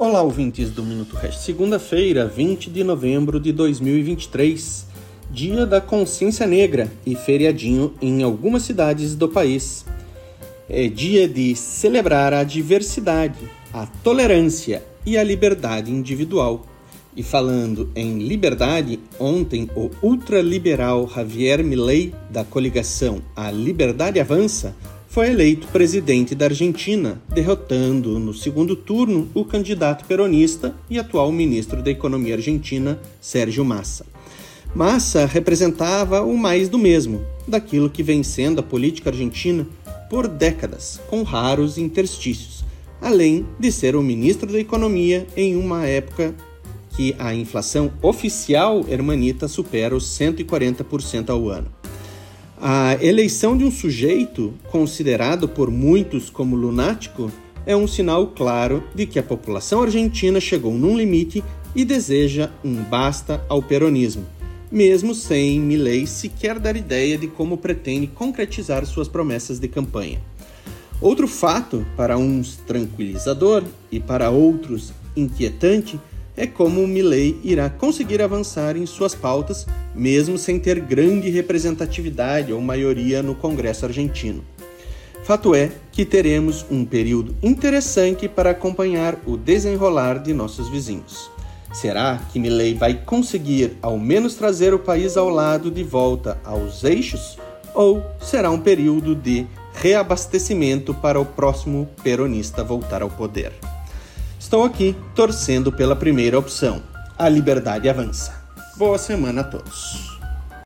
Olá, ouvintes do Minuto Hash. Segunda-feira, 20 de novembro de 2023, dia da consciência negra e feriadinho em algumas cidades do país. É dia de celebrar a diversidade, a tolerância e a liberdade individual. E falando em liberdade, ontem o ultraliberal Javier Milei, da coligação A Liberdade Avança, foi eleito presidente da Argentina, derrotando no segundo turno o candidato peronista e atual ministro da Economia argentina, Sérgio Massa. Massa representava o mais do mesmo, daquilo que vem sendo a política argentina por décadas, com raros interstícios, além de ser o ministro da Economia em uma época que a inflação oficial hermanita supera os 140% ao ano. A eleição de um sujeito considerado por muitos como lunático é um sinal claro de que a população argentina chegou num limite e deseja um basta ao peronismo, mesmo sem Milley sequer dar ideia de como pretende concretizar suas promessas de campanha. Outro fato, para uns tranquilizador e para outros inquietante, é como Milley irá conseguir avançar em suas pautas, mesmo sem ter grande representatividade ou maioria no Congresso argentino. Fato é que teremos um período interessante para acompanhar o desenrolar de nossos vizinhos. Será que Milley vai conseguir ao menos trazer o país ao lado de volta aos eixos? Ou será um período de reabastecimento para o próximo peronista voltar ao poder? Estou aqui torcendo pela primeira opção. A liberdade avança. Boa semana a todos.